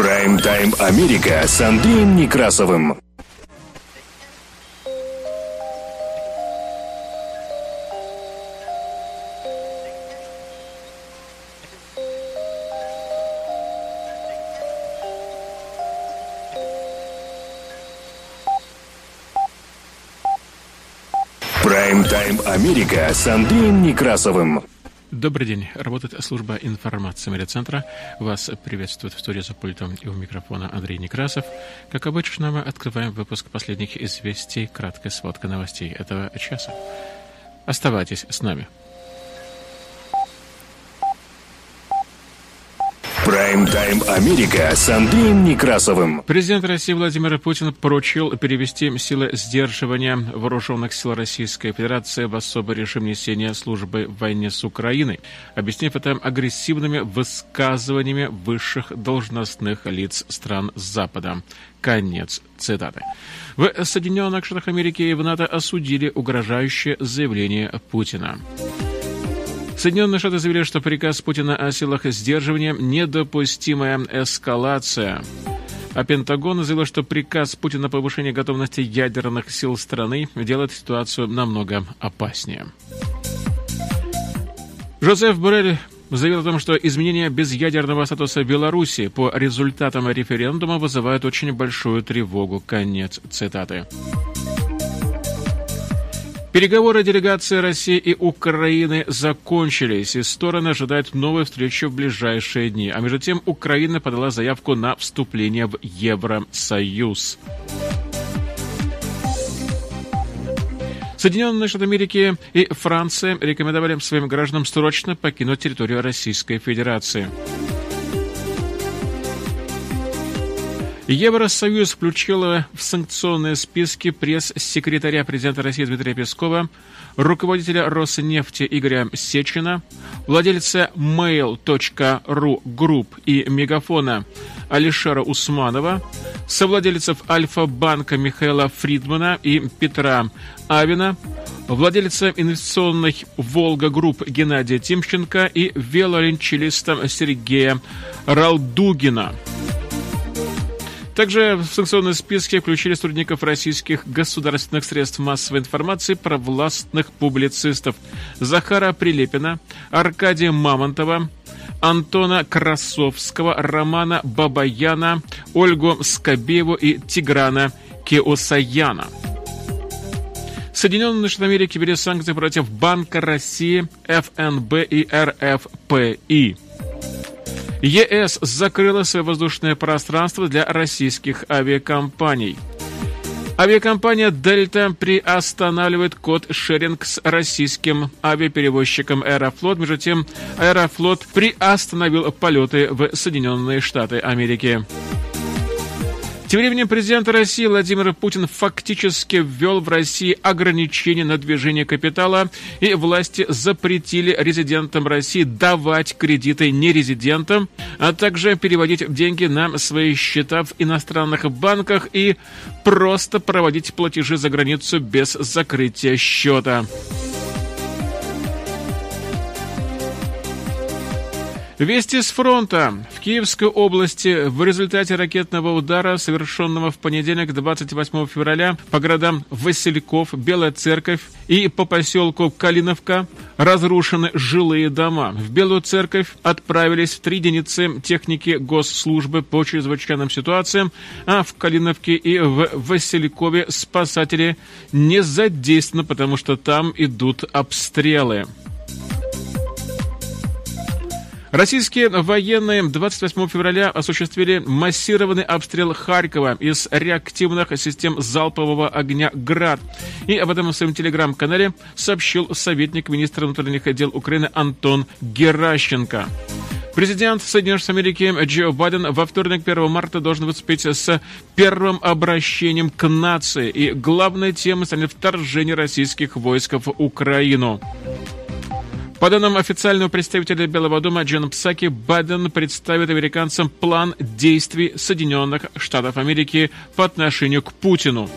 Прайм-тайм Америка с Андреем Некрасовым. Прайм-тайм Америка с Андреем Некрасовым. Добрый день. Работает служба информации медиацентра. Вас приветствует в студии за пультом и у микрофона Андрей Некрасов. Как обычно, мы открываем выпуск последних известий, краткая сводка новостей этого часа. Оставайтесь с нами. Прайм-тайм Америка с Андреем Некрасовым. Президент России Владимир Путин поручил перевести силы сдерживания вооруженных сил Российской Федерации в особый режим несения службы в войне с Украиной, объяснив это агрессивными высказываниями высших должностных лиц стран Запада. Конец цитаты. В Соединенных Штатах Америки и в НАТО осудили угрожающее заявление Путина. Соединенные Штаты заявили, что приказ Путина о силах сдерживания – недопустимая эскалация. А Пентагон заявил, что приказ Путина о повышении готовности ядерных сил страны делает ситуацию намного опаснее. Жозеф Боррель заявил о том, что изменение безъядерного статуса Беларуси по результатам референдума вызывает очень большую тревогу. Конец цитаты. Переговоры делегации России и Украины закончились, и стороны ожидают новой встречи в ближайшие дни. А между тем Украина подала заявку на вступление в Евросоюз. Соединенные Штаты Америки и Франция рекомендовали своим гражданам срочно покинуть территорию Российской Федерации. Евросоюз включила в санкционные списки пресс-секретаря президента России Дмитрия Пескова, руководителя Роснефти Игоря Сечина, владельца mail.ru Group и Мегафона Алишера Усманова, совладельцев Альфа-банка Михаила Фридмана и Петра Авена, владельца инвестиционной «Volga Group» Геннадия Тимченко и виолончелиста Сергея Ралдугина – также в санкционные списки включили сотрудников российских государственных средств массовой информации провластных публицистов Захара Прилепина, Аркадия Мамонтова, Антона Красовского, Романа Бабаяна, Ольгу Скобееву и Тиграна Кеосаяна. Соединенные Штаты Америки ввели санкции против Банка России, ФНБ и РФПИ. ЕС закрыла свое воздушное пространство для российских авиакомпаний. Авиакомпания «Дельта» приостанавливает код шеринг с российским авиаперевозчиком «Аэрофлот». Между тем, «Аэрофлот» приостановил полеты в Соединенные Штаты Америки. Тем временем президент России Владимир Путин фактически ввел в России ограничения на движение капитала, и власти запретили резидентам России давать кредиты нерезидентам, а также переводить деньги на свои счета в иностранных банках и просто проводить платежи за границу без закрытия счета. Вести с фронта. В Киевской области в результате ракетного удара, совершенного в понедельник 28 февраля по городам Васильков, Белая Церковь и по поселку Калиновка, разрушены жилые дома. В Белую Церковь отправились три единицы техники госслужбы по чрезвычайным ситуациям, а в Калиновке и в Василькове спасатели не задействованы, потому что там идут обстрелы. Российские военные 28 февраля осуществили массированный обстрел Харькова из реактивных систем залпового огня «Град». И об этом в своем телеграм-канале сообщил советник министра внутренних дел Украины Антон Геращенко. Президент Соединенных Штатов Америки Джо Байден во вторник 1 марта должен выступить с первым обращением к нации. И главной темой станет вторжение российских войск в Украину. По данным официального представителя Белого дома Джона Псаки, Байден представит американцам план действий Соединенных Штатов Америки по отношению к Путину.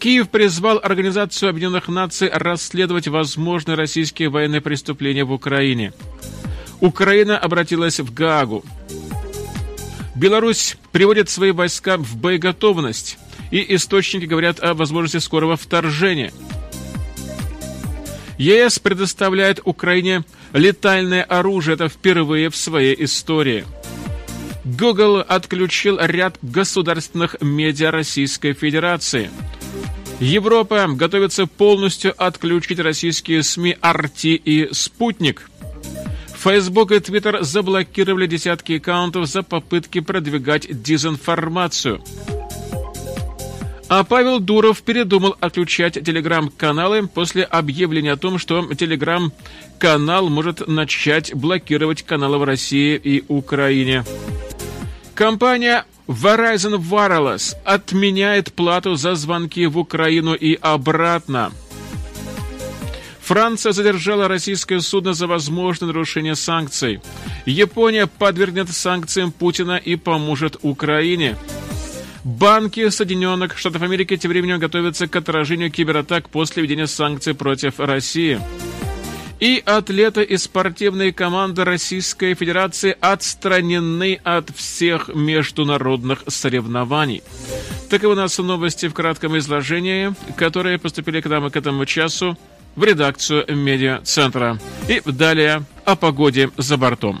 Киев призвал Организацию Объединенных Наций расследовать возможные российские военные преступления в Украине. Украина обратилась в Гаагу. Беларусь приводит свои войска в боеготовность, и источники говорят о возможности скорого вторжения. ЕС предоставляет Украине летальное оружие. Это впервые в своей истории. Google отключил ряд государственных медиа Российской Федерации. Европа готовится полностью отключить российские СМИ «Арти» и «Спутник». Facebook и Twitter заблокировали десятки аккаунтов за попытки продвигать дезинформацию. А Павел Дуров передумал отключать телеграм-каналы после объявления о том, что телеграм-канал может начать блокировать каналы в России и Украине. Компания Verizon Wireless отменяет плату за звонки в Украину и обратно – Франция задержала российское судно за возможное нарушение санкций. Япония подвергнет санкциям Путина и поможет Украине. Банки Соединенных Штатов Америки тем временем готовятся к отражению кибератак после введения санкций против России. И атлеты и спортивные команды Российской Федерации отстранены от всех международных соревнований. Таковы нас новости в кратком изложении, которые поступили к нам к этому часу в редакцию медиа-центра. И далее о погоде за бортом.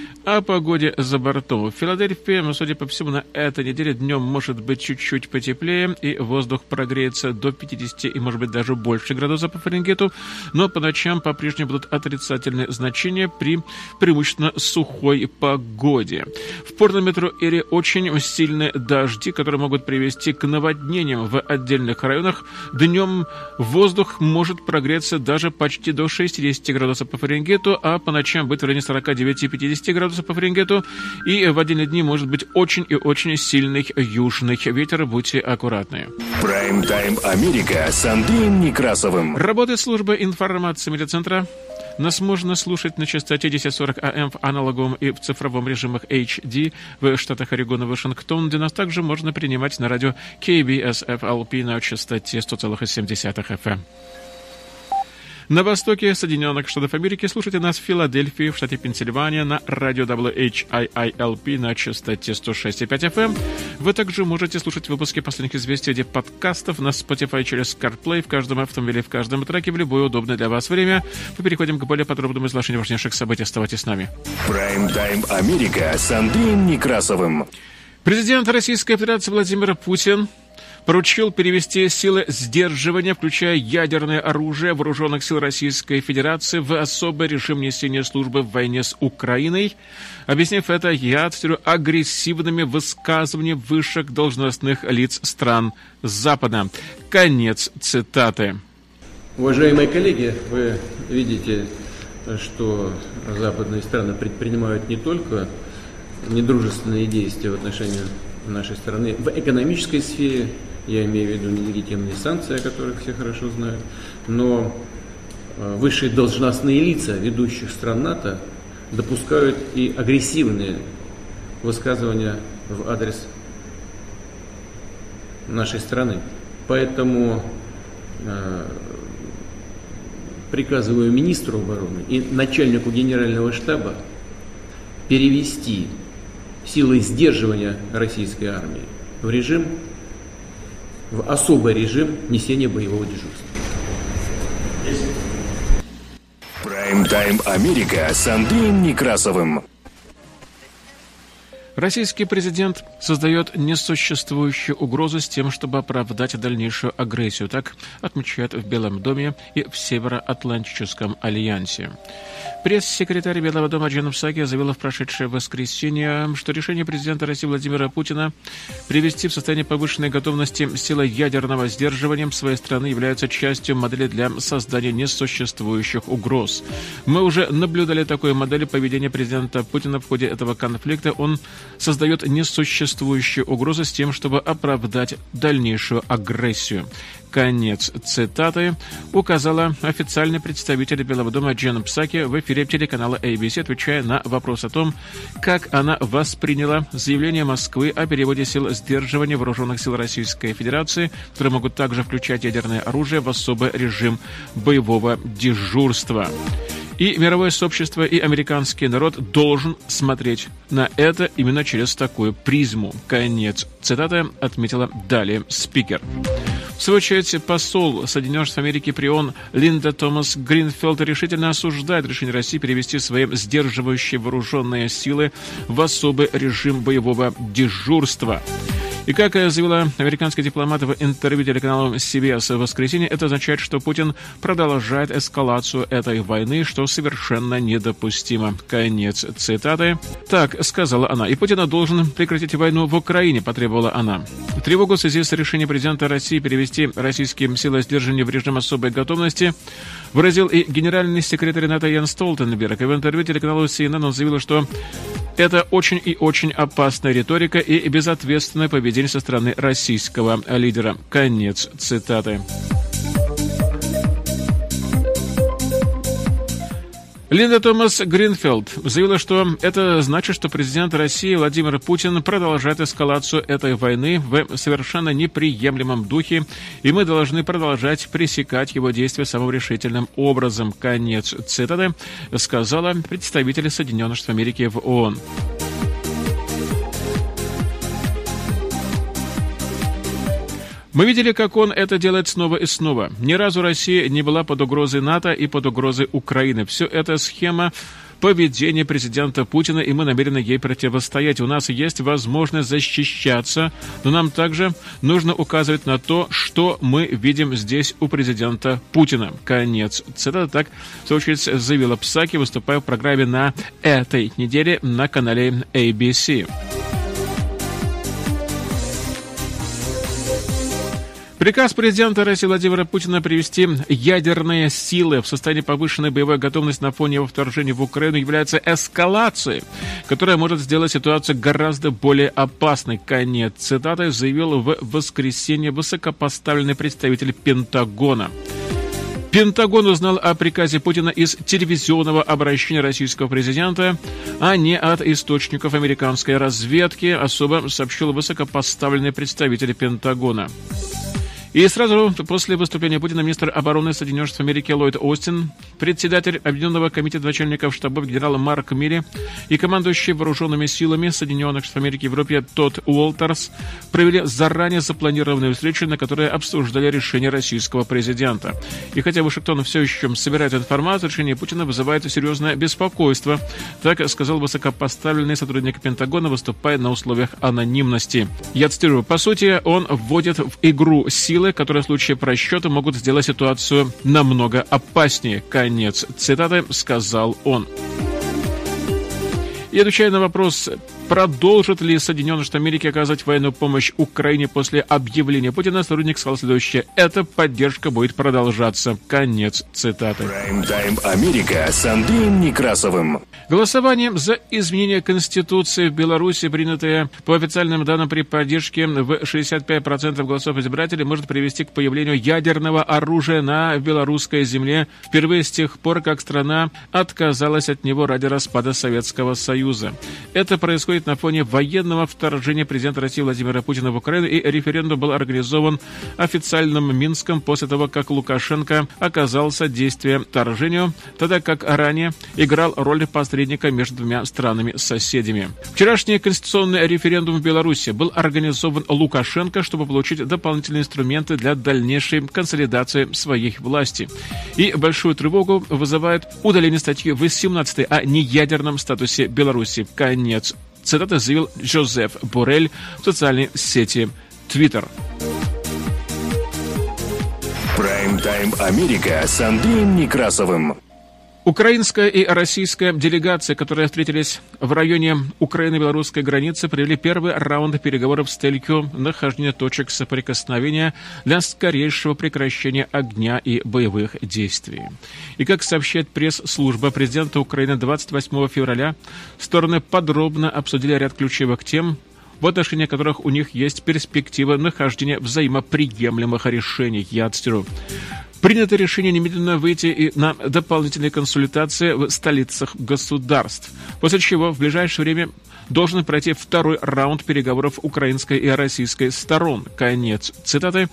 О погоде за бортом. В Филадельфии, ну, судя по всему, на этой неделе днем может быть чуть-чуть потеплее, и воздух прогреется до 50 и, может быть, даже больше градусов по Фаренгейту, но по ночам по-прежнему будут отрицательные значения при преимущественно сухой погоде. В Порт-Метро Эре очень сильные дожди, которые могут привести к наводнениям в отдельных районах. Днем воздух может прогреться даже почти до 60 градусов по Фаренгейту, а по ночам быть в районе 49 и 50 градусов градусов по Фаренгейту, и в отдельные дни может быть очень и очень сильный южный ветер. Будьте аккуратны. Прайм-тайм Америка с Андреем Некрасовым. Работает служба информации медиацентра. Нас можно слушать на частоте 1040 АМ в аналоговом и в цифровом режимах HD в штатах Орегон и Вашингтон, где нас также можно принимать на радио KBSFLP на частоте 100,7 FM. На востоке Соединенных Штатов Америки слушайте нас в Филадельфии, в штате Пенсильвания, на радио WHIILP на частоте 106,5 FM. Вы также можете слушать выпуски последних известий в подкастов на Spotify через CarPlay в каждом автомобиле, в каждом треке в любое удобное для вас время. Мы переходим к более подробному изложению важнейших событий. Оставайтесь с нами. Прайм-тайм Америка с Андреем Некрасовым. Президент Российской Федерации Владимир Путин поручил перевести силы сдерживания, включая ядерное оружие вооруженных сил Российской Федерации, в особый режим несения службы в войне с Украиной, объяснив это, я цитирую, агрессивными высказываниями высших должностных лиц стран Запада. Конец цитаты. Уважаемые коллеги, вы видите, что западные страны предпринимают не только недружественные действия в отношении нашей страны в экономической сфере, я имею в виду нелегитимные санкции, о которых все хорошо знают, но э, высшие должностные лица ведущих стран НАТО допускают и агрессивные высказывания в адрес нашей страны. Поэтому э, приказываю министру обороны и начальнику генерального штаба перевести силы сдерживания российской армии в режим в особый режим несения боевого дежурства. Прайм-тайм Америка с Андреем Некрасовым. Российский президент создает несуществующую угрозу с тем, чтобы оправдать дальнейшую агрессию. Так отмечают в Белом доме и в Североатлантическом альянсе. Пресс-секретарь Белого дома Джан Псаки заявила в прошедшее воскресенье, что решение президента России Владимира Путина привести в состояние повышенной готовности силы ядерного сдерживания своей страны является частью модели для создания несуществующих угроз. Мы уже наблюдали такую модель поведения президента Путина в ходе этого конфликта. Он создает несуществующую угрозу с тем, чтобы оправдать дальнейшую агрессию. Конец цитаты указала официальный представитель Белого дома Джен Псаки в эфире телеканала ABC, отвечая на вопрос о том, как она восприняла заявление Москвы о переводе сил сдерживания вооруженных сил Российской Федерации, которые могут также включать ядерное оружие в особый режим боевого дежурства. И мировое сообщество, и американский народ должен смотреть на это именно через такую призму. Конец цитаты отметила далее спикер. В свою очередь, посол Соединенных Штатов Америки при ООН Линда Томас Гринфилд решительно осуждает решение России перевести свои сдерживающие вооруженные силы в особый режим боевого дежурства. И как заявила американский дипломат в интервью телеканалу CBS в воскресенье, это означает, что Путин продолжает эскалацию этой войны, что совершенно недопустимо. Конец цитаты. Так сказала она. И Путин должен прекратить войну в Украине, потребовала она. Тревогу в связи с решением президента России перевести российские силы сдерживания в режим особой готовности выразил и генеральный секретарь НАТО Ян Столтенберг. И в интервью телеканалу CNN он заявил, что это очень и очень опасная риторика и безответственное поведение со стороны российского лидера. Конец цитаты. Линда Томас Гринфилд заявила, что это значит, что президент России Владимир Путин продолжает эскалацию этой войны в совершенно неприемлемом духе, и мы должны продолжать пресекать его действия самым решительным образом. Конец цитаты сказала представитель Соединенных Штатов Америки в ООН. Мы видели, как он это делает снова и снова. Ни разу Россия не была под угрозой НАТО и под угрозой Украины. Все это схема поведения президента Путина, и мы намерены ей противостоять. У нас есть возможность защищаться, но нам также нужно указывать на то, что мы видим здесь у президента Путина. Конец. Цитата так, в свою очередь, заявила Псаки, выступая в программе на этой неделе на канале ABC. Приказ президента России Владимира Путина привести ядерные силы в состоянии повышенной боевой готовности на фоне его вторжения в Украину является эскалацией, которая может сделать ситуацию гораздо более опасной. Конец цитаты заявил в воскресенье высокопоставленный представитель Пентагона. Пентагон узнал о приказе Путина из телевизионного обращения российского президента, а не от источников американской разведки, особо сообщил высокопоставленный представитель Пентагона. И сразу после выступления Путина министр обороны Соединенных Штатов Америки Ллойд Остин, председатель Объединенного комитета начальников штабов генерал Марк Милли и командующий вооруженными силами Соединенных Штатов Америки в Европе Тодд Уолтерс провели заранее запланированную встречу, на которой обсуждали решение российского президента. И хотя Вашингтон все еще собирает информацию, решение Путина вызывает серьезное беспокойство, так сказал высокопоставленный сотрудник Пентагона, выступая на условиях анонимности. Я цитирую, по сути, он вводит в игру силы силы, которые в случае просчета могут сделать ситуацию намного опаснее. Конец цитаты сказал он. И отвечая на вопрос, продолжит ли Соединенные Штаты Америки оказывать военную помощь Украине после объявления Путина, сотрудник сказал следующее. Эта поддержка будет продолжаться. Конец цитаты. Прайм-тайм Америка с Андреем Некрасовым. Голосование за изменение Конституции в Беларуси, принятое по официальным данным при поддержке в 65% голосов избирателей, может привести к появлению ядерного оружия на белорусской земле впервые с тех пор, как страна отказалась от него ради распада Советского Союза. Это происходит происходит на фоне военного вторжения президента России Владимира Путина в Украину, и референдум был организован официальным Минском после того, как Лукашенко оказался действием вторжению, тогда как ранее играл роль посредника между двумя странами-соседями. Вчерашний конституционный референдум в Беларуси был организован Лукашенко, чтобы получить дополнительные инструменты для дальнейшей консолидации своей власти. И большую тревогу вызывает удаление статьи 18 о неядерном статусе Беларуси. Конец Цитата заявил Жозеф Борель в социальной сети Twitter. Прайм-тайм Америка с Андреем Некрасовым. Украинская и российская делегации, которые встретились в районе Украины-белорусской границы, провели первый раунд переговоров с целью нахождения точек соприкосновения для скорейшего прекращения огня и боевых действий. И как сообщает пресс-служба президента Украины 28 февраля, стороны подробно обсудили ряд ключевых тем, в отношении которых у них есть перспектива нахождения взаимоприемлемых решений. Я цитирую. Принято решение немедленно выйти и на дополнительные консультации в столицах государств, после чего в ближайшее время должен пройти второй раунд переговоров украинской и российской сторон. Конец цитаты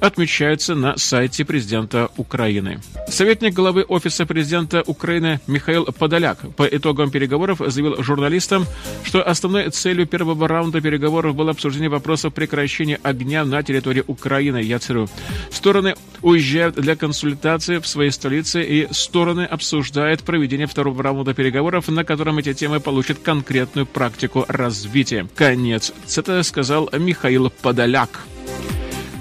отмечается на сайте президента Украины. Советник главы Офиса президента Украины Михаил Подоляк по итогам переговоров заявил журналистам, что основной целью первого раунда переговоров было обсуждение вопросов прекращения огня на территории Украины. Я цитирую. Стороны уезжают для консультации в своей столице, и стороны обсуждают проведение второго раунда переговоров, на котором эти темы получат конкретную практику развития. Конец. Это сказал Михаил Подоляк.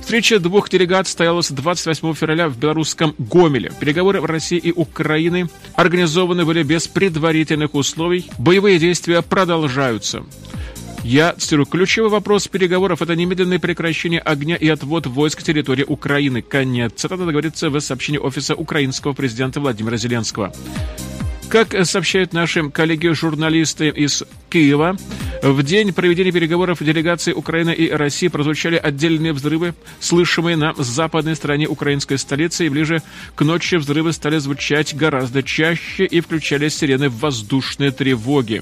Встреча двух делегаций состоялась 28 февраля в белорусском Гомеле. Переговоры в России и Украины организованы были без предварительных условий. Боевые действия продолжаются. Я цитирую. Ключевой вопрос переговоров – это немедленное прекращение огня и отвод войск территории Украины. Конец. Цитата говорится в сообщении Офиса украинского президента Владимира Зеленского. Как сообщают наши коллеги-журналисты из Киева, в день проведения переговоров делегации Украины и России прозвучали отдельные взрывы, слышимые на западной стороне украинской столицы, и ближе к ночи взрывы стали звучать гораздо чаще и включали сирены воздушной тревоги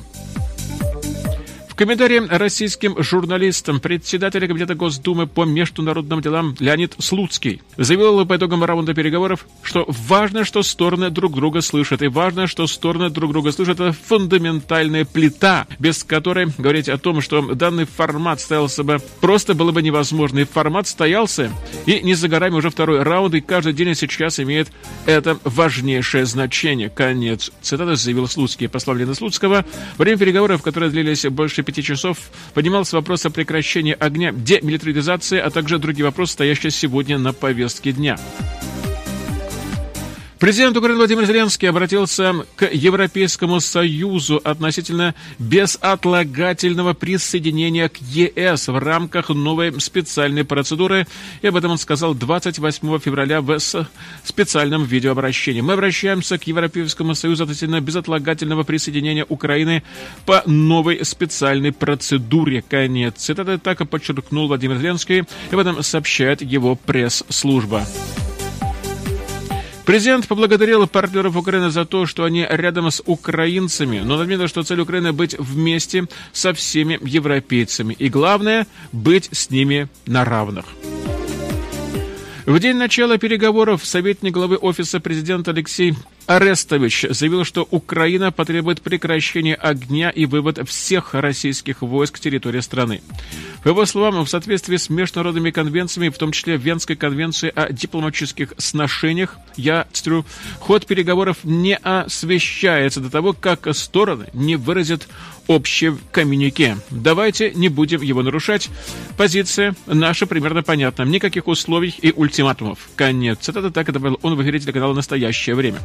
комментарии российским журналистам председатель Комитета Госдумы по международным делам Леонид Слуцкий заявил по итогам раунда переговоров, что важно, что стороны друг друга слышат, и важно, что стороны друг друга слышат. Это фундаментальная плита, без которой говорить о том, что данный формат стоялся бы, просто было бы невозможно. И формат стоялся, и не за горами уже второй раунд, и каждый день сейчас имеет это важнейшее значение. Конец. Цитата заявил Слуцкий. По словам Лены Слуцкого, время переговоров, которые длились больше пяти часов поднимался вопрос о прекращении огня, демилитаризации, а также другие вопросы, стоящие сегодня на повестке дня. Президент Украины Владимир Зеленский обратился к Европейскому Союзу относительно безотлагательного присоединения к ЕС в рамках новой специальной процедуры. И об этом он сказал 28 февраля в специальном видеообращении. Мы обращаемся к Европейскому Союзу относительно безотлагательного присоединения Украины по новой специальной процедуре. Конец цитаты так и подчеркнул Владимир Зеленский. И об этом сообщает его пресс-служба. Президент поблагодарил партнеров Украины за то, что они рядом с украинцами, но отметил, что цель Украины быть вместе со всеми европейцами. И главное, быть с ними на равных. В день начала переговоров советник главы Офиса президента Алексей Арестович заявил, что Украина потребует прекращения огня и вывод всех российских войск с территории страны. По его словам, в соответствии с международными конвенциями, в том числе Венской конвенции о дипломатических сношениях, я цитирую, ход переговоров не освещается до того, как стороны не выразят общее коммюнике. Давайте не будем его нарушать. Позиция наша примерно понятна. Никаких условий и ультиматумов. Конец. Цитата так это был он в эфире телеканала «Настоящее время».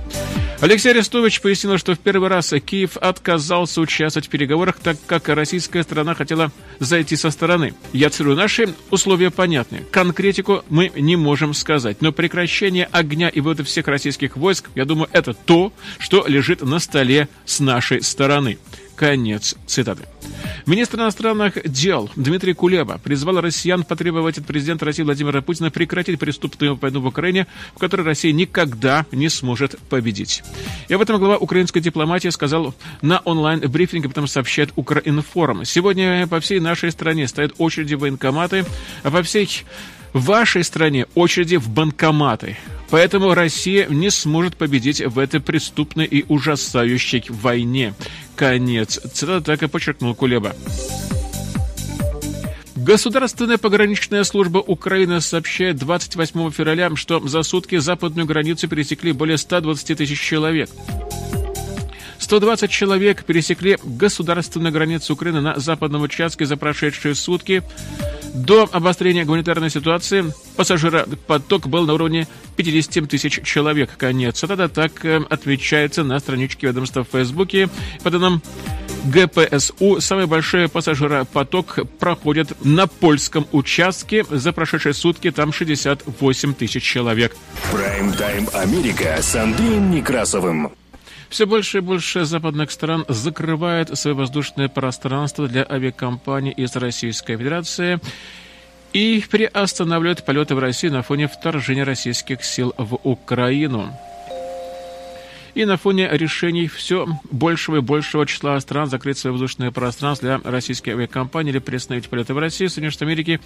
Алексей Арестович пояснил, что в первый раз Киев отказался участвовать в переговорах, так как российская сторона хотела зайти со стороны. Я цитирую, наши условия понятны. Конкретику мы не можем сказать, но прекращение огня и вывода всех российских войск, я думаю, это то, что лежит на столе с нашей стороны. Конец цитаты. Министр иностранных дел Дмитрий Кулеба призвал россиян потребовать от президента России Владимира Путина прекратить преступную войну в Украине, в которой Россия никогда не сможет победить. И об этом глава украинской дипломатии сказал на онлайн-брифинге, об сообщает Укринформ. Сегодня по всей нашей стране стоят очереди военкоматы, а по всей в вашей стране очереди в банкоматы. Поэтому Россия не сможет победить в этой преступной и ужасающей войне. Конец. Цитата так и подчеркнул Кулеба. Государственная пограничная служба Украины сообщает 28 февраля, что за сутки западную границу пересекли более 120 тысяч человек. 120 человек пересекли государственную границу Украины на западном участке за прошедшие сутки. До обострения гуманитарной ситуации пассажиропоток был на уровне 50 тысяч человек. Конец. Тогда так э, отмечается на страничке ведомства в Фейсбуке. По данным ГПСУ самый большой пассажиропоток проходит на польском участке. За прошедшие сутки там 68 тысяч человек. Прайм-тайм Америка с Андреем Некрасовым. Все больше и больше западных стран закрывает свое воздушное пространство для авиакомпаний из Российской Федерации и приостанавливают полеты в Россию на фоне вторжения российских сил в Украину. И на фоне решений все большего и большего числа стран закрыть свое воздушное пространство для российских авиакомпаний или приостановить полеты в Россию, Соединенные Штаты Америки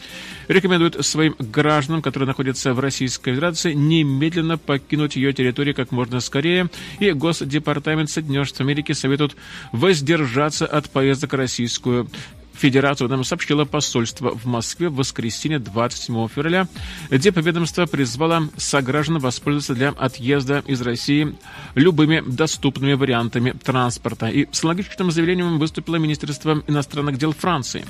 рекомендуют своим гражданам, которые находятся в Российской Федерации, немедленно покинуть ее территорию как можно скорее. И Госдепартамент Соединенных Штатов Америки советует воздержаться от поездок в Российскую Федерацию нам сообщило посольство в Москве в воскресенье 27 февраля, где ведомство призвало сограждан воспользоваться для отъезда из России любыми доступными вариантами транспорта. И с аналогичным заявлением выступило Министерство иностранных дел Франции.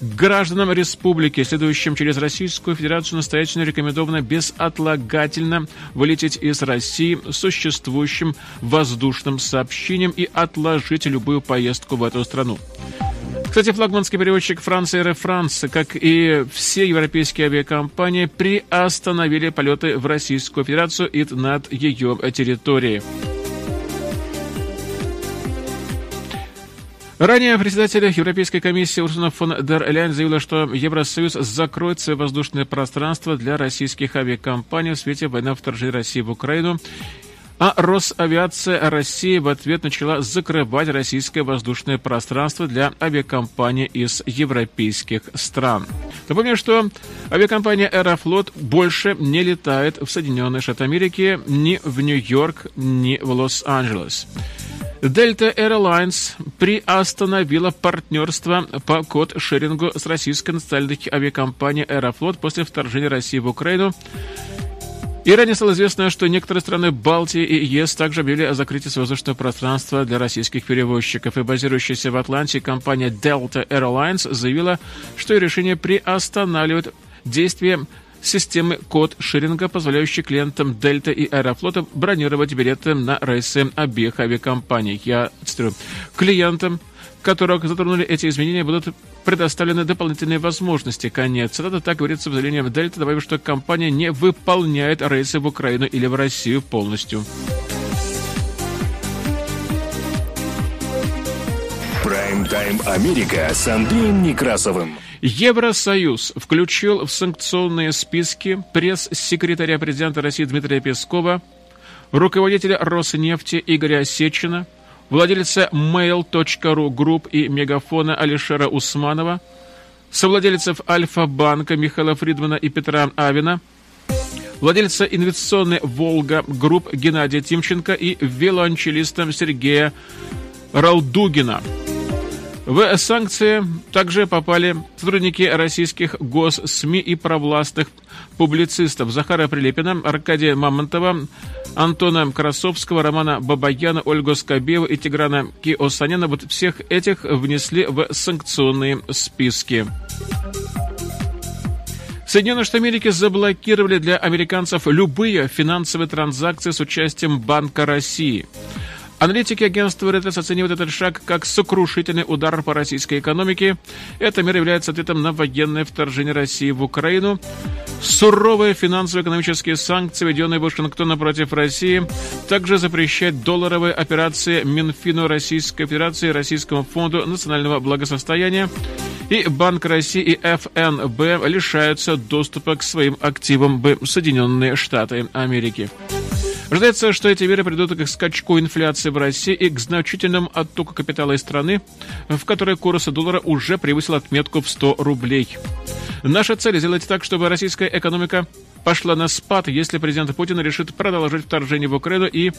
Гражданам республики, следующим через Российскую Федерацию, настоятельно рекомендовано безотлагательно вылететь из России существующим воздушным сообщением и отложить любую поездку в эту страну. Кстати, флагманский переводчик Франции Air France, как и все европейские авиакомпании, приостановили полеты в Российскую Федерацию и над ее территорией. Ранее председатель Европейской комиссии Урсуна фон дер Ляйн заявила, что Евросоюз закроет свое воздушное пространство для российских авиакомпаний в свете войны вторжения России в Украину а Росавиация России в ответ начала закрывать российское воздушное пространство для авиакомпаний из европейских стран. Напомню, что авиакомпания Аэрофлот больше не летает в Соединенные Штаты Америки ни в Нью-Йорк, ни в Лос-Анджелес. Delta Airlines приостановила партнерство по код-шерингу с российской национальной авиакомпанией Аэрофлот после вторжения России в Украину и ранее стало известно, что некоторые страны Балтии и ЕС также объявили о закрытии воздушного пространства для российских перевозчиков. И базирующаяся в Атланте компания Delta Airlines заявила, что решение приостанавливает действие системы код-шеринга, позволяющей клиентам Дельта и Аэрофлота бронировать билеты на рейсы обеих авиакомпаний. Я цитирую. Клиентам которых затронули эти изменения, будут предоставлены дополнительные возможности. Конец. Это так говорится в заявлении Дельта, добавив, что компания не выполняет рейсы в Украину или в Россию полностью. Прайм-тайм Америка с Андреем Некрасовым. Евросоюз включил в санкционные списки пресс-секретаря президента России Дмитрия Пескова, руководителя Роснефти Игоря Сечина – владельца mail.ru групп и мегафона Алишера Усманова, совладельцев Альфа-банка Михаила Фридмана и Петра Авина, владельца инвестиционной «Волга» групп Геннадия Тимченко и велончелиста Сергея Ралдугина – в санкции также попали сотрудники российских госсми и провластных публицистов Захара Прилепина, Аркадия Мамонтова, Антона Красовского, Романа Бабаяна, Ольгу Скобеева и Тиграна Киосаняна. Вот всех этих внесли в санкционные списки. Соединенные Штаты Америки заблокировали для американцев любые финансовые транзакции с участием Банка России – Аналитики агентства Reuters оценивают этот шаг как сокрушительный удар по российской экономике. Эта мера является ответом на военное вторжение России в Украину. Суровые финансово-экономические санкции, введенные Вашингтоном против России, также запрещают долларовые операции Минфину Российской Федерации Российскому фонду национального благосостояния. И Банк России и ФНБ лишаются доступа к своим активам в Соединенные Штаты Америки. Ожидается, что эти меры придут к скачку инфляции в России и к значительному оттоку капитала из страны, в которой курс доллара уже превысил отметку в 100 рублей. Наша цель сделать так, чтобы российская экономика пошла на спад, если президент Путин решит продолжить вторжение в Украину и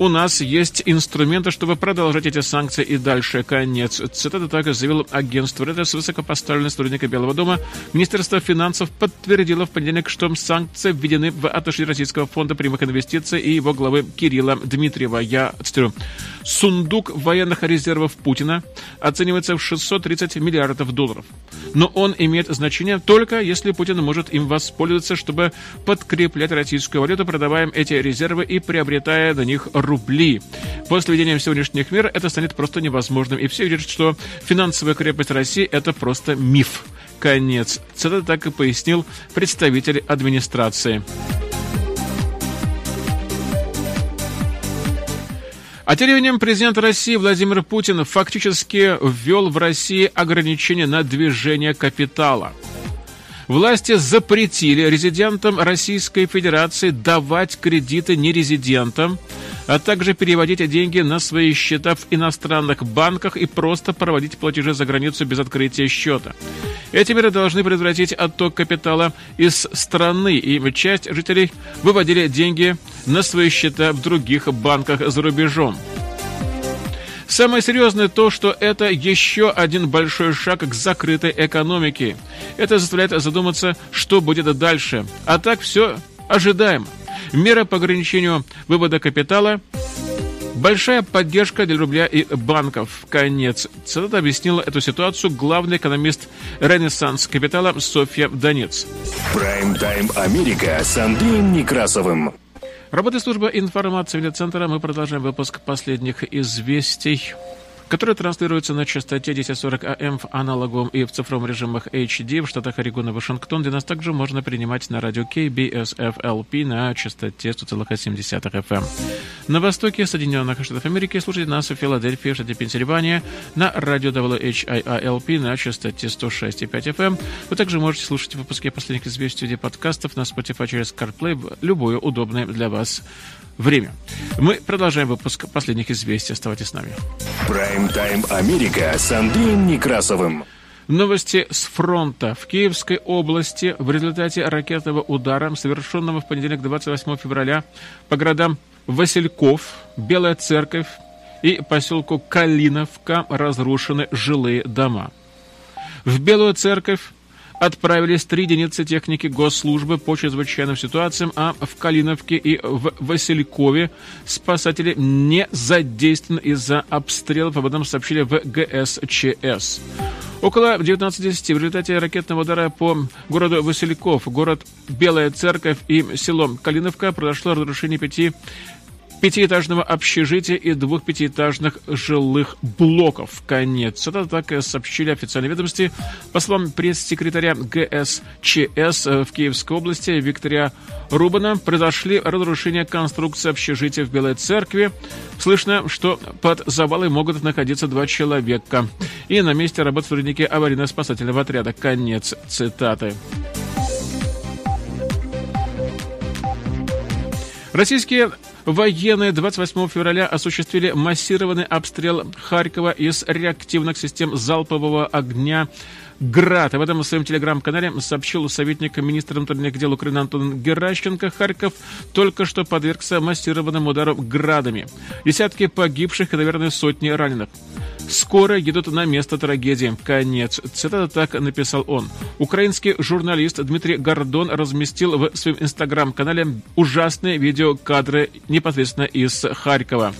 у нас есть инструменты, чтобы продолжать эти санкции и дальше. Конец. Цитата так заявил агентство Reuters высокопоставленный сотрудника Белого дома. Министерство финансов подтвердило в понедельник, что санкции введены в отношении Российского фонда прямых инвестиций и его главы Кирилла Дмитриева. Я цитирую. Сундук военных резервов Путина оценивается в 630 миллиардов долларов. Но он имеет значение только если Путин может им воспользоваться, чтобы подкреплять российскую валюту, продавая эти резервы и приобретая на них рубли. После введения сегодняшних мер это станет просто невозможным. И все видят, что финансовая крепость России – это просто миф. Конец. Это так и пояснил представитель администрации. А тем временем президент России Владимир Путин фактически ввел в России ограничения на движение капитала. Власти запретили резидентам Российской Федерации давать кредиты нерезидентам, а также переводить деньги на свои счета в иностранных банках и просто проводить платежи за границу без открытия счета. Эти меры должны предотвратить отток капитала из страны, и часть жителей выводили деньги на свои счета в других банках за рубежом. Самое серьезное то, что это еще один большой шаг к закрытой экономике. Это заставляет задуматься, что будет дальше. А так все ожидаемо. Мера по ограничению вывода капитала Большая поддержка для рубля и банков. Конец. Цитата объяснила эту ситуацию главный экономист Ренессанс Капитала Софья Донец. Прайм-тайм Америка с Андреем Некрасовым. Работает служба информации центра. Мы продолжаем выпуск последних известий который транслируется на частоте 1040 АМ в аналоговом и в цифровом режимах HD в штатах Орегон и Вашингтон, где нас также можно принимать на радио KBSFLP на частоте 100,7 FM. На востоке Соединенных Штатов Америки слушайте нас в Филадельфии, штате Пенсильвания, на радио WHIILP на частоте 106,5 FM. Вы также можете слушать выпуски последних известий в подкастов на Spotify через CarPlay в любое удобное для вас время. Мы продолжаем выпуск последних известий. Оставайтесь с нами. Прайм-тайм Америка с Андреем Некрасовым. Новости с фронта. В Киевской области в результате ракетного удара, совершенного в понедельник 28 февраля по городам Васильков, Белая Церковь и поселку Калиновка разрушены жилые дома. В Белую Церковь отправились три единицы техники госслужбы по чрезвычайным ситуациям, а в Калиновке и в Василькове спасатели не задействованы из-за обстрелов. Об этом сообщили в ГСЧС. Около 19.10 в результате ракетного удара по городу Васильков, город Белая Церковь и село Калиновка произошло разрушение пяти пятиэтажного общежития и двух пятиэтажных жилых блоков. Конец. Это так сообщили официальные ведомости. По словам пресс-секретаря ГСЧС в Киевской области Виктория Рубана, произошли разрушения конструкции общежития в Белой Церкви. Слышно, что под завалой могут находиться два человека. И на месте работают сотрудники аварийно-спасательного отряда. Конец цитаты. Российские Военные 28 февраля осуществили массированный обстрел Харькова из реактивных систем залпового огня «Град». Об этом в своем телеграм-канале сообщил советник министра внутренних дел Украины Антон Геращенко. Харьков только что подвергся массированным ударам «Градами». Десятки погибших и, наверное, сотни раненых. Скоро едут на место трагедии. Конец. Цитата так написал он. Украинский журналист Дмитрий Гордон разместил в своем инстаграм-канале ужасные видеокадры непосредственно из Харькова.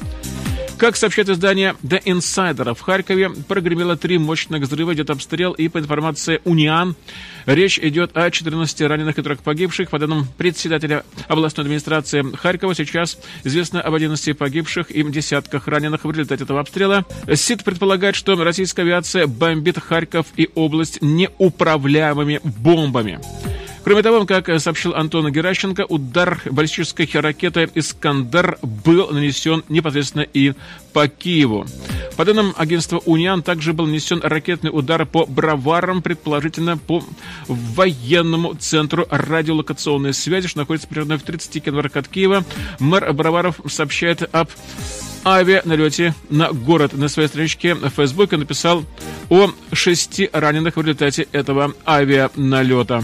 Как сообщает издание The Insider, в Харькове прогремело три мощных взрыва, идет обстрел, и по информации Униан, речь идет о 14 раненых и трех погибших. По данным председателя областной администрации Харькова, сейчас известно об 11 погибших и десятках раненых в результате этого обстрела. СИД предполагает, что российская авиация бомбит Харьков и область неуправляемыми бомбами. Кроме того, как сообщил Антон Геращенко, удар баллистической ракеты «Искандер» был нанесен непосредственно и по Киеву. По данным агентства «Униан», также был нанесен ракетный удар по Браварам, предположительно по военному центру радиолокационной связи, что находится примерно в 30 километрах от Киева. Мэр Браваров сообщает об авианалете на город. На своей страничке в Фейсбуке написал о шести раненых в результате этого авианалета.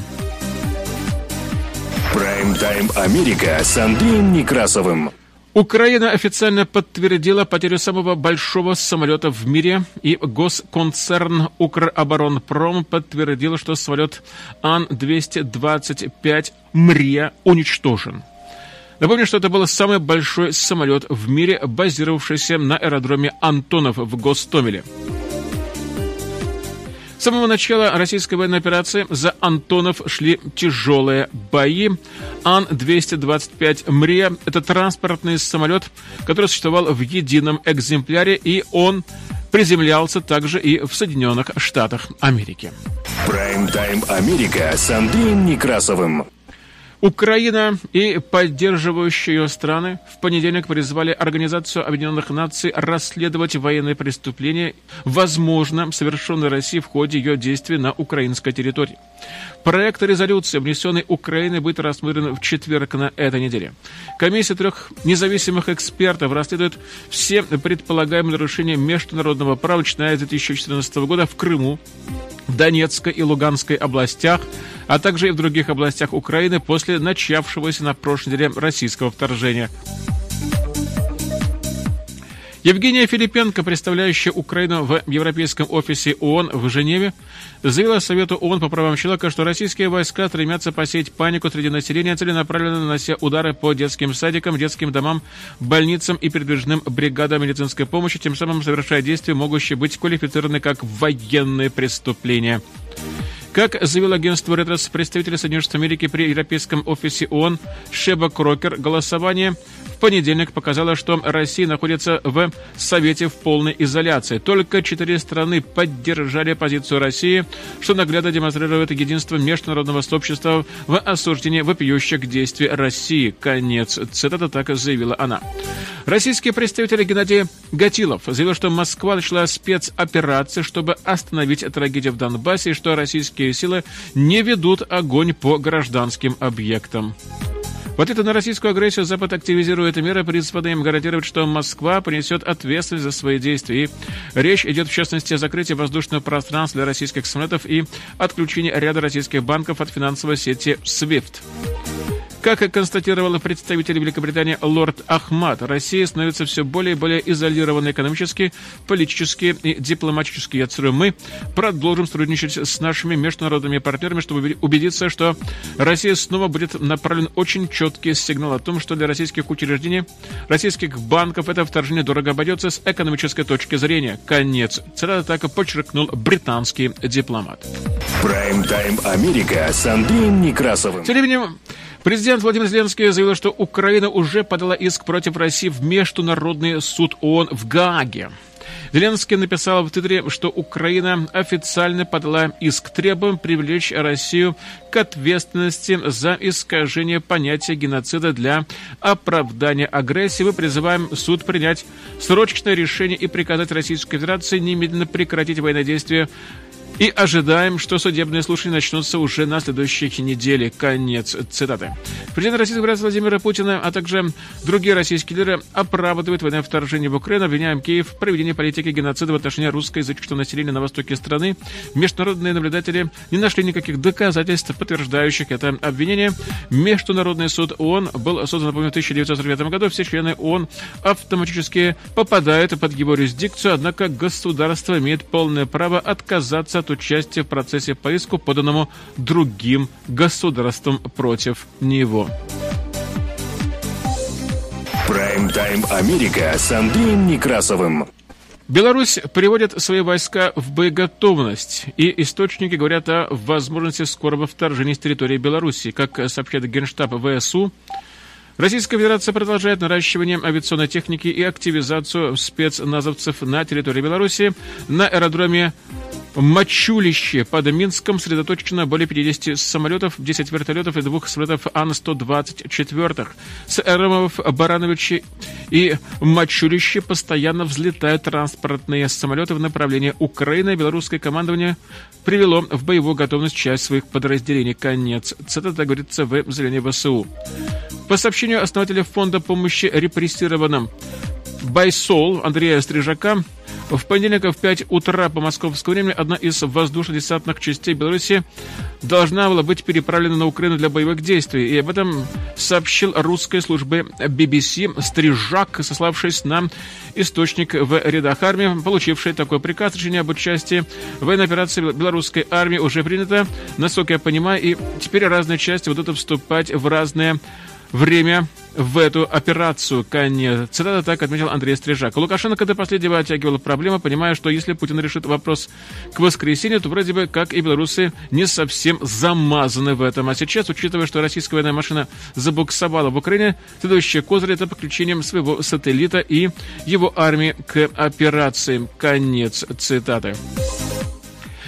Прайм-тайм Америка с Андреем Некрасовым. Украина официально подтвердила потерю самого большого самолета в мире, и госконцерн Укроборонпром подтвердил, что самолет Ан-225 МРИА уничтожен. Напомню, что это был самый большой самолет в мире, базировавшийся на аэродроме Антонов в Гостомеле. С самого начала российской военной операции за Антонов шли тяжелые бои. Ан-225 «Мрия» — это транспортный самолет, который существовал в едином экземпляре, и он приземлялся также и в Соединенных Штатах Америки. Прайм-тайм Америка с Андреем Некрасовым. Украина и поддерживающие ее страны в понедельник призвали Организацию Объединенных Наций расследовать военные преступления, возможно, совершенные Россией в ходе ее действий на украинской территории. Проект резолюции, внесенный Украиной, будет рассмотрен в четверг на этой неделе. Комиссия трех независимых экспертов расследует все предполагаемые нарушения международного права, начиная с 2014 года в Крыму, Донецкой и Луганской областях, а также и в других областях Украины после начавшегося на прошлой неделе российского вторжения. Евгения Филипенко, представляющая Украину в Европейском офисе ООН в Женеве, заявила Совету ООН по правам человека, что российские войска стремятся посеять панику среди населения, целенаправленно нанося удары по детским садикам, детским домам, больницам и передвижным бригадам медицинской помощи, тем самым совершая действия, могущие быть квалифицированы как военные преступления. Как заявил агентство Ретрос, представитель Соединенных Штатов Америки при Европейском офисе ООН Шеба Крокер, голосование в понедельник показало, что Россия находится в Совете в полной изоляции. Только четыре страны поддержали позицию России, что наглядно демонстрирует единство международного сообщества в осуждении вопиющих действий России. Конец цитата так заявила она. Российский представитель Геннадий Гатилов заявил, что Москва начала спецоперацию, чтобы остановить трагедию в Донбассе, и что российские силы не ведут огонь по гражданским объектам. В ответ на российскую агрессию Запад активизирует меры, призванные им гарантировать, что Москва понесет ответственность за свои действия. И речь идет, в частности, о закрытии воздушного пространства для российских самолетов и отключении ряда российских банков от финансовой сети SWIFT. Как констатировала представитель Великобритании лорд Ахмад, Россия становится все более и более изолированной экономически, политически и дипломатически. Я цитирую, мы продолжим сотрудничать с нашими международными партнерами, чтобы убедиться, что Россия снова будет направлен очень четкий сигнал о том, что для российских учреждений, российских банков это вторжение дорого обойдется с экономической точки зрения. Конец. Цитата так подчеркнул британский дипломат. Прайм-тайм Америка с Андреем Некрасовым. Тем временем Президент Владимир Зеленский заявил, что Украина уже подала иск против России в Международный суд ООН в Гааге. Зеленский написал в Твиттере, что Украина официально подала иск, требуем привлечь Россию к ответственности за искажение понятия геноцида для оправдания агрессии. Мы призываем суд принять срочное решение и приказать Российской Федерации немедленно прекратить военные действия и ожидаем, что судебные слушания начнутся уже на следующей неделе. Конец цитаты. Президент Российской Федерации Владимира Путина, а также другие российские лидеры оправдывают военное вторжение в Украину, обвиняем Киев в проведении политики геноцида в отношении русскоязычного населения на востоке страны. Международные наблюдатели не нашли никаких доказательств, подтверждающих это обвинение. Международный суд ООН был создан, напомню, в 1945 году. Все члены ООН автоматически попадают под его юрисдикцию, однако государство имеет полное право отказаться от участия в процессе по иску, поданному другим государством против него. Прайм-тайм Америка с Андреем Некрасовым. Беларусь приводит свои войска в боеготовность, и источники говорят о возможности скорого вторжения с территории Беларуси. Как сообщает Генштаб ВСУ, Российская Федерация продолжает наращивание авиационной техники и активизацию спецназовцев на территории Беларуси на аэродроме Мачулище под Минском сосредоточено более 50 самолетов, 10 вертолетов и двух самолетов Ан-124. С аэродромов Барановичи и Мачулище постоянно взлетают транспортные самолеты в направлении Украины. Белорусское командование привело в боевую готовность часть своих подразделений. Конец. Цитата говорится в заявлении ВСУ. По сообщению основателя фонда помощи репрессированным Байсол Андрея Стрижака, В понедельник в 5 утра по московскому времени одна из воздушно-десантных частей Беларуси должна была быть переправлена на Украину для боевых действий. И об этом сообщил русской службе BBC Стрижак, сославшись на источник в рядах армии, получивший такой приказ. Решение об участии в военной операции белорусской армии уже принято, насколько я понимаю, и теперь разные части будут вступать в разные время в эту операцию. Конец. Цитата так отметил Андрей Стрижак. Лукашенко до последнего оттягивал проблему, понимая, что если Путин решит вопрос к воскресенью, то вроде бы, как и белорусы, не совсем замазаны в этом. А сейчас, учитывая, что российская военная машина забуксовала в Украине, следующее козырь это подключением своего сателлита и его армии к операции. Конец цитаты.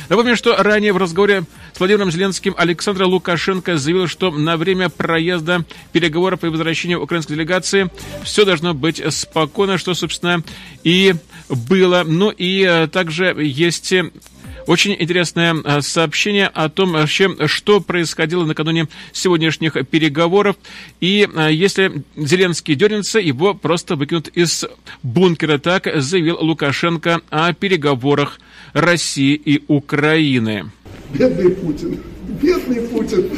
Напомню, что ранее в разговоре с Владимиром Зеленским Александр Лукашенко заявил, что на время проезда переговоров и возвращения украинской делегации все должно быть спокойно, что, собственно, и было. Ну и э, также есть очень интересное э, сообщение о том, что происходило накануне сегодняшних переговоров. И э, если Зеленский дернется, его просто выкинут из бункера. Так заявил Лукашенко о переговорах России и Украины. Бедный Путин, бедный Путин.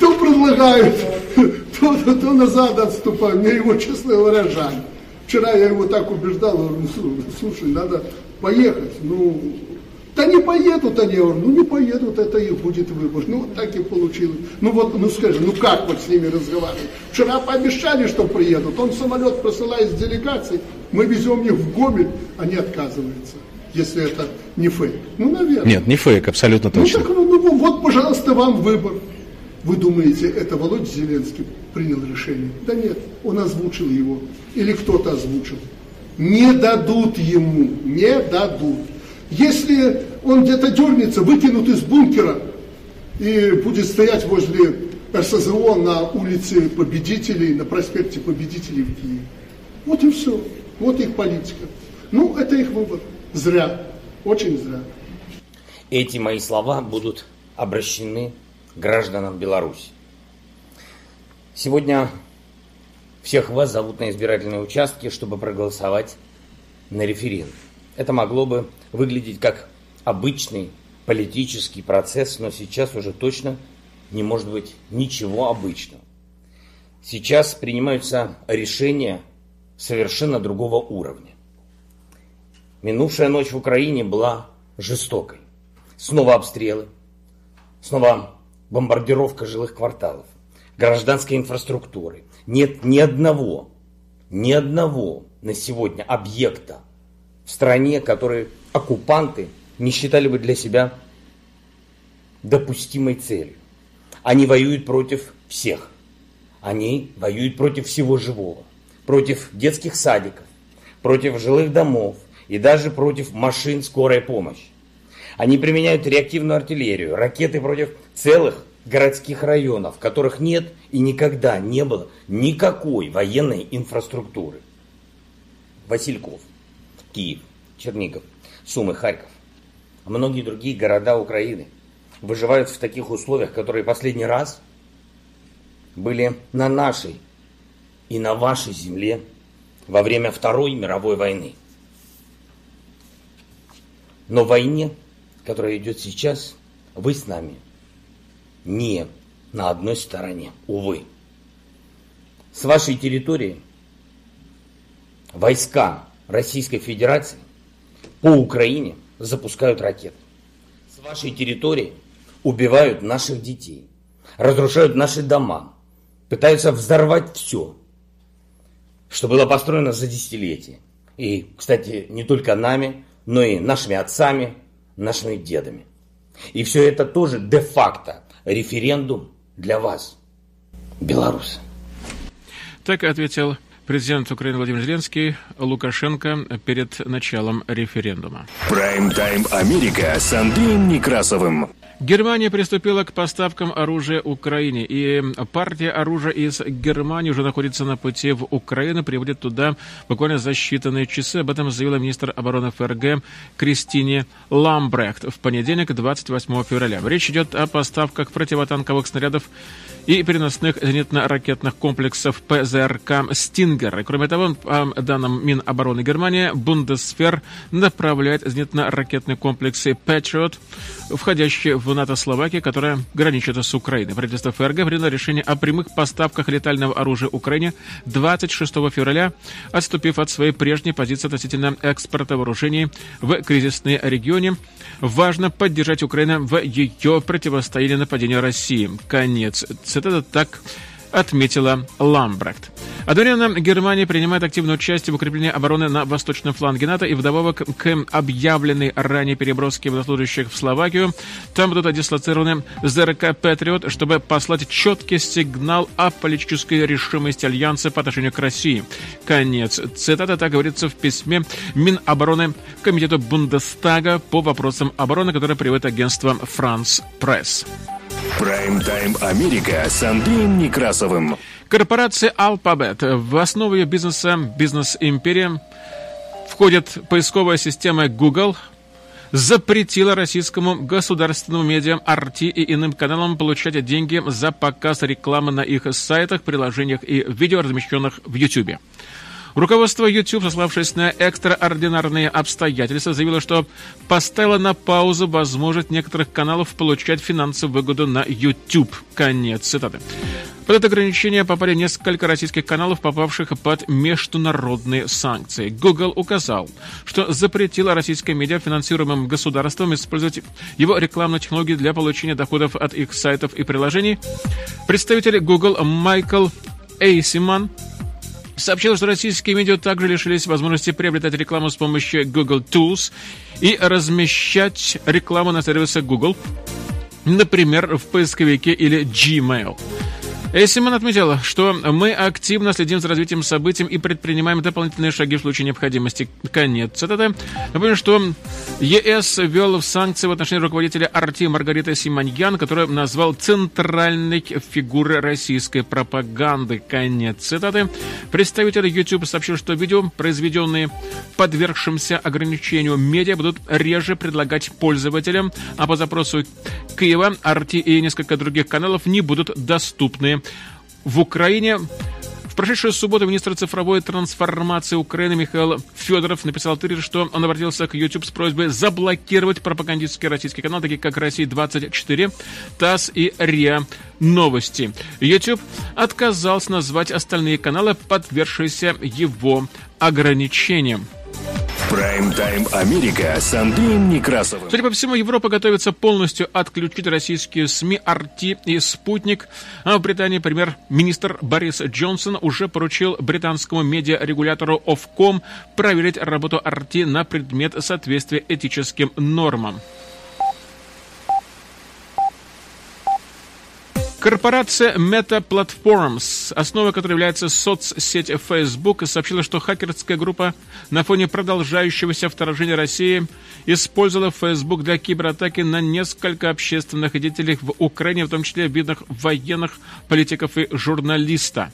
То предлагает, то, то, то назад отступает. Мне его, честно говоря, жаль. Вчера я его так убеждал, говорю, «Ну, слушай, надо поехать. Ну, да не поедут они, говорю, ну не поедут, это их будет выбор. Ну вот так и получилось. Ну вот, ну скажи, ну как вот с ними разговаривать? Вчера пообещали, что приедут, он самолет присылает с делегацией, мы везем их в Гомель, они отказываются если это не фейк. Ну, наверное. Нет, не фейк, абсолютно ну, точно. Ну, так, ну, вот, пожалуйста, вам выбор. Вы думаете, это Володя Зеленский принял решение? Да нет, он озвучил его. Или кто-то озвучил. Не дадут ему, не дадут. Если он где-то дернется, выкинут из бункера и будет стоять возле РСЗО на улице Победителей, на проспекте Победителей в Киеве. Вот и все. Вот их политика. Ну, это их выбор. Зря, очень зря. Эти мои слова будут обращены гражданам Беларуси. Сегодня всех вас зовут на избирательные участки, чтобы проголосовать на референдум. Это могло бы выглядеть как обычный политический процесс, но сейчас уже точно не может быть ничего обычного. Сейчас принимаются решения совершенно другого уровня. Минувшая ночь в Украине была жестокой. Снова обстрелы, снова бомбардировка жилых кварталов, гражданской инфраструктуры. Нет ни одного, ни одного на сегодня объекта в стране, который оккупанты не считали бы для себя допустимой целью. Они воюют против всех. Они воюют против всего живого. Против детских садиков, против жилых домов, и даже против машин скорой помощи. Они применяют реактивную артиллерию, ракеты против целых городских районов, в которых нет и никогда не было никакой военной инфраструктуры. Васильков, Киев, Чернигов, Сумы, Харьков, а многие другие города Украины выживают в таких условиях, которые последний раз были на нашей и на вашей земле во время Второй мировой войны. Но в войне, которая идет сейчас, вы с нами не на одной стороне, увы. С вашей территории войска Российской Федерации по Украине запускают ракеты. С вашей территории убивают наших детей, разрушают наши дома, пытаются взорвать все, что было построено за десятилетия. И, кстати, не только нами, но и нашими отцами, нашими дедами. И все это тоже де-факто референдум для вас, белорусы. Так ответил президент Украины Владимир Зеленский Лукашенко перед началом референдума. Прайм-тайм Америка с Андреем Некрасовым. Германия приступила к поставкам оружия Украине, и партия оружия из Германии уже находится на пути в Украину, приводит туда буквально за считанные часы. Об этом заявила министр обороны ФРГ Кристине Ламбрехт в понедельник, 28 февраля. Речь идет о поставках противотанковых снарядов и переносных зенитно-ракетных комплексов ПЗРК «Стингер». Кроме того, по данным Минобороны Германии, Бундесфер направляет зенитно-ракетные комплексы «Патриот», входящие в НАТО Словакии, которая граничит с Украиной. Правительство ФРГ приняло решение о прямых поставках летального оружия Украине 26 февраля, отступив от своей прежней позиции относительно экспорта вооружений в кризисные регионе. Важно поддержать Украину в ее противостоянии нападению России. Конец цитата так отметила Ламбрехт. Одновременно Германия принимает активное участие в укреплении обороны на восточном фланге НАТО и вдобавок к объявленной ранее переброске военнослужащих в Словакию. Там будут дислоцированы ЗРК «Патриот», чтобы послать четкий сигнал о политической решимости Альянса по отношению к России. Конец. Цитата так говорится в письме Минобороны Комитету Бундестага по вопросам обороны, которое приводит агентство «Франс Пресс». Прайм-тайм Америка с Андреем Некрасовым. Корпорация Alphabet в основу ее бизнеса, бизнес-империя, входит поисковая система Google, запретила российскому государственному медиа RT и иным каналам получать деньги за показ рекламы на их сайтах, приложениях и видео, размещенных в YouTube. Руководство YouTube, сославшись на экстраординарные обстоятельства, заявило, что поставило на паузу возможность некоторых каналов получать финансовую выгоду на YouTube. Конец цитаты. Под это ограничение попали несколько российских каналов, попавших под международные санкции. Google указал, что запретила российское медиа, финансируемым государством, использовать его рекламные технологии для получения доходов от их сайтов и приложений. Представитель Google Майкл Эйсиман сообщила, что российские медиа также лишились возможности приобретать рекламу с помощью Google Tools и размещать рекламу на сервисах Google, например, в поисковике или Gmail. Эйсиман отметила, что мы активно следим за развитием событий и предпринимаем дополнительные шаги в случае необходимости. Конец цитаты. Напомню, что ЕС ввел в санкции в отношении руководителя Арти Маргариты Симоньян, которую назвал центральной фигурой российской пропаганды. Конец цитаты. Представитель YouTube сообщил, что видео, произведенные подвергшимся ограничению медиа, будут реже предлагать пользователям, а по запросу Киева Арти и несколько других каналов не будут доступны в Украине в прошедшую субботу министр цифровой трансформации Украины Михаил Федоров написал в Твиттере, что он обратился к YouTube с просьбой заблокировать пропагандистские российские каналы, такие как «Россия-24», ТАСС и РИА Новости. YouTube отказался назвать остальные каналы, подвергшиеся его ограничениям. Прайм-тайм Америка с Андреем Некрасовым. Судя по всему, Европа готовится полностью отключить российские СМИ «Арти» и «Спутник». А в Британии премьер-министр Борис Джонсон уже поручил британскому медиарегулятору Ofcom проверить работу «Арти» на предмет соответствия этическим нормам. Корпорация Meta Platforms, основой которой является соцсеть Facebook, сообщила, что хакерская группа на фоне продолжающегося вторжения России использовала Facebook для кибератаки на несколько общественных деятелей в Украине, в том числе видных военных, политиков и журналиста.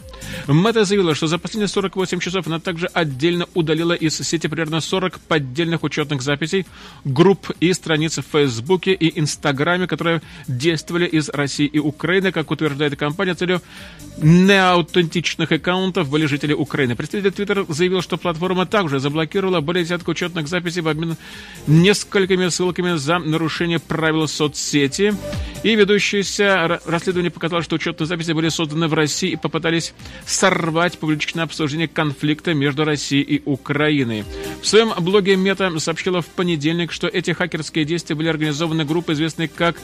Мета заявила, что за последние 48 часов она также отдельно удалила из сети примерно 40 поддельных учетных записей, групп и страниц в Фейсбуке и Инстаграме, которые действовали из России и Украины, как утверждает компания, целью неаутентичных аккаунтов были жители Украины. Представитель Твиттер заявил, что платформа также заблокировала более десятка учетных записей в обмен несколькими ссылками за нарушение правил соцсети. И ведущееся расследование показало, что учетные записи были созданы в России и попытались сорвать публичное обсуждение конфликта между Россией и Украиной. В своем блоге Мета сообщила в понедельник, что эти хакерские действия были организованы группой, известной как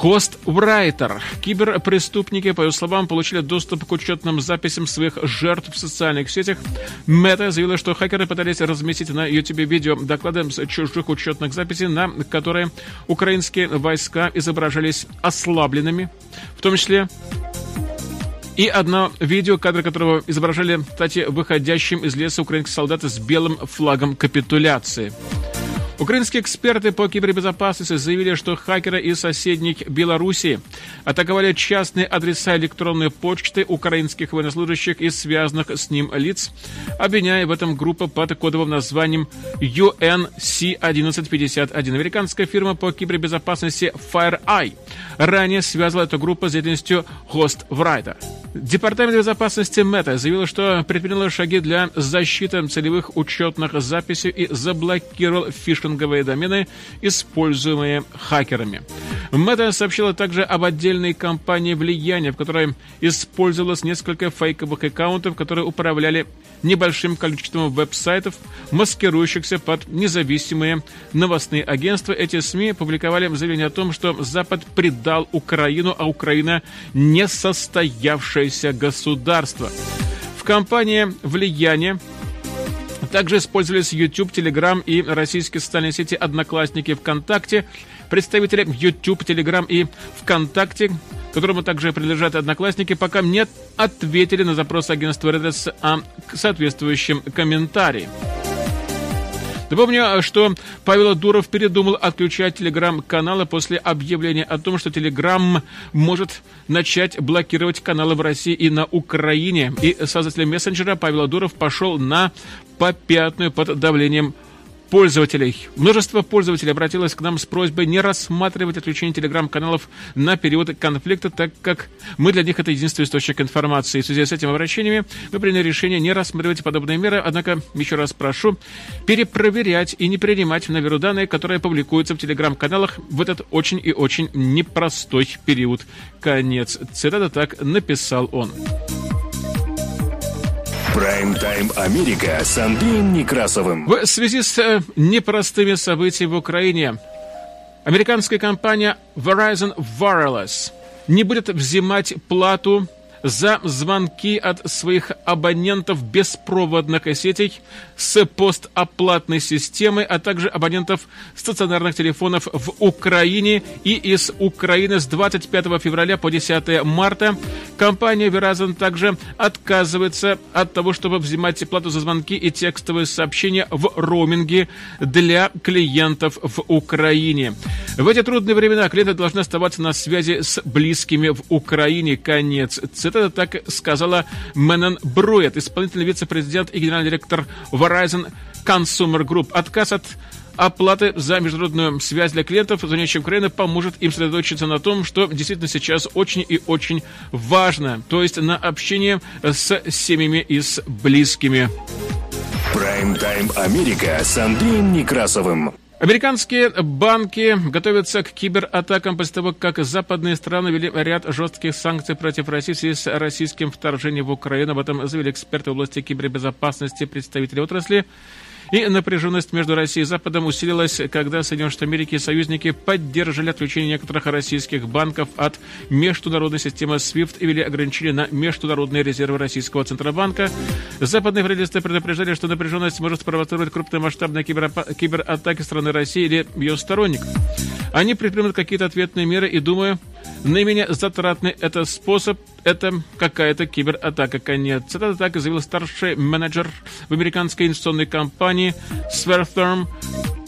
Хост Врайтер. Киберпреступники, по ее словам, получили доступ к учетным записям своих жертв в социальных сетях. Мета заявила, что хакеры пытались разместить на YouTube видео доклады с чужих учетных записей, на которые украинские войска изображались ослабленными, в том числе и одно видео, кадры которого изображали, кстати, выходящим из леса украинских солдат с белым флагом капитуляции. Украинские эксперты по кибербезопасности заявили, что хакеры из соседней Белоруссии атаковали частные адреса электронной почты украинских военнослужащих и связанных с ним лиц, обвиняя в этом группу под кодовым названием UNC-1151. Американская фирма по кибербезопасности FireEye ранее связывала эту группу с деятельностью Hostwriter. Департамент безопасности Мета заявил, что предпринял шаги для защиты целевых учетных записей и заблокировал фишинговые домены, используемые хакерами. Мета сообщила также об отдельной кампании влияния, в которой использовалось несколько фейковых аккаунтов, которые управляли небольшим количеством веб-сайтов, маскирующихся под независимые новостные агентства. Эти СМИ публиковали заявление о том, что Запад предал Украину, а Украина не состоявшееся государство. В кампании влияния также использовались YouTube, Telegram и российские социальные сети «Одноклассники», «ВКонтакте». Представители YouTube, Telegram и ВКонтакте которому также принадлежат одноклассники, пока не ответили на запрос агентства Reddit о соответствующем комментарии. Напомню, что Павел Дуров передумал отключать телеграм-каналы после объявления о том, что телеграм может начать блокировать каналы в России и на Украине. И создатель мессенджера Павел Дуров пошел на попятную под давлением пользователей. Множество пользователей обратилось к нам с просьбой не рассматривать отключение телеграм-каналов на период конфликта, так как мы для них это единственный источник информации. В связи с этими обращениями мы приняли решение не рассматривать подобные меры, однако, еще раз прошу, перепроверять и не принимать на веру данные, которые публикуются в телеграм-каналах в этот очень и очень непростой период. Конец. Цитата так написал он. Прайм-тайм Америка с Андреем Некрасовым. В связи с э, непростыми событиями в Украине американская компания Verizon Wireless не будет взимать плату за звонки от своих абонентов беспроводных сетей с постоплатной системы, а также абонентов стационарных телефонов в Украине и из Украины с 25 февраля по 10 марта. Компания Verizon также отказывается от того, чтобы взимать плату за звонки и текстовые сообщения в роуминге для клиентов в Украине. В эти трудные времена клиенты должны оставаться на связи с близкими в Украине. Конец Цитата так сказала Мэннон Брует, исполнительный вице-президент и генеральный директор Verizon Consumer Group. Отказ от оплаты за международную связь для клиентов, звонящих Украины, поможет им сосредоточиться на том, что действительно сейчас очень и очень важно, то есть на общение с семьями и с близкими. Прайм-тайм Америка с Андреем Некрасовым. Американские банки готовятся к кибератакам после того, как западные страны ввели ряд жестких санкций против России в связи с российским вторжением в Украину. Об этом заявили эксперты в области кибербезопасности, представители отрасли. И напряженность между Россией и Западом усилилась, когда Соединенные Штаты Америки и союзники поддержали отключение некоторых российских банков от международной системы SWIFT и ввели ограничения на международные резервы российского Центробанка. Западные правительства предупреждали, что напряженность может спровоцировать крупномасштабные кибератаки страны России или ее сторонников. Они предпримут какие-то ответные меры и, думаю, наименее затратный это способ – это какая-то кибератака. Конец. Цитата так заявил старший менеджер в американской инвестиционной компании Swertherm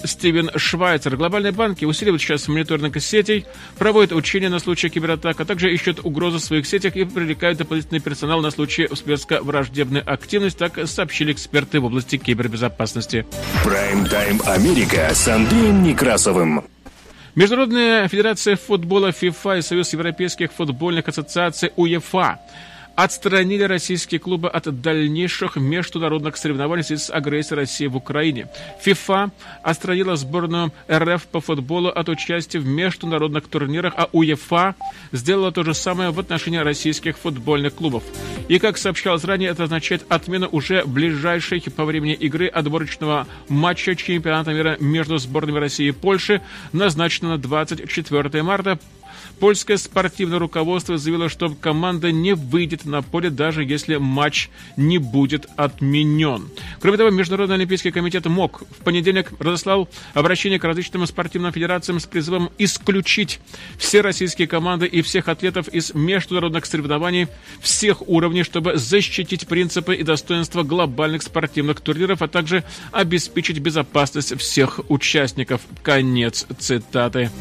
Стивен Швайцер. Глобальные банки усиливают сейчас мониторинг сетей, проводят учения на случай кибератак, а также ищут угрозы в своих сетях и привлекают дополнительный персонал на случай всплеска враждебной активности, так сообщили эксперты в области кибербезопасности. Прайм-тайм Америка с Андреем Некрасовым. Международная федерация футбола ФИФА и Союз европейских футбольных ассоциаций УЕФА отстранили российские клубы от дальнейших международных соревнований в связи с агрессией России в Украине. ФИФА отстранила сборную РФ по футболу от участия в международных турнирах, а УЕФА сделала то же самое в отношении российских футбольных клубов. И, как сообщалось ранее, это означает отмену уже ближайшей по времени игры отборочного матча чемпионата мира между сборными России и Польши, назначенного на 24 марта Польское спортивное руководство заявило, что команда не выйдет на поле, даже если матч не будет отменен. Кроме того, Международный олимпийский комитет МОК в понедельник разослал обращение к различным спортивным федерациям с призывом исключить все российские команды и всех атлетов из международных соревнований всех уровней, чтобы защитить принципы и достоинства глобальных спортивных турниров, а также обеспечить безопасность всех участников. Конец цитаты.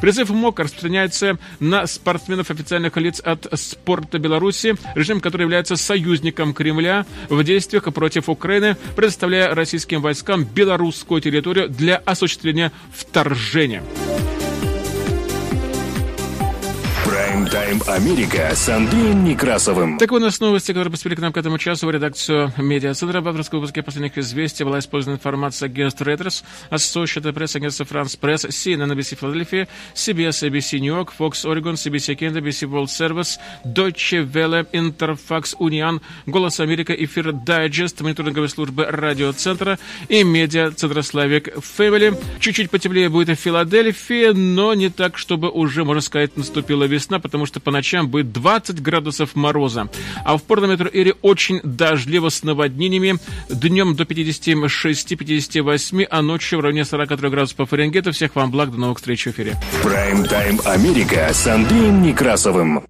Призыв МОК распространяется на спортсменов официальных лиц от спорта Беларуси, режим, который является союзником Кремля в действиях против Украины, предоставляя российским войскам белорусскую территорию для осуществления вторжения. Прайм-тайм Америка с Андреем Некрасовым. Так у нас новости, которые поступили к нам к этому часу в редакцию медиацентра. В авторском выпуске последних известий была использована информация агентства Reuters, Associated Press, агентство France Press, CNN, NBC Philadelphia, CBS, ABC New York, Fox Oregon, CBC Canada, BBC World Service, Deutsche Welle, Interfax, Union, Голос Америка, Эфир Дайджест, мониторинговые службы радиоцентра и медиа-центра Славик Family. Чуть-чуть потеплее будет в Филадельфии, но не так, чтобы уже, можно сказать, наступила весна, потому что по ночам будет 20 градусов мороза. А в Порно-Метро Эре очень дождливо с наводнениями. Днем до 56-58, а ночью в районе 43 градусов по Фаренгейту. Всех вам благ, до новых встреч в эфире. Прайм-тайм Америка с Андреем Некрасовым.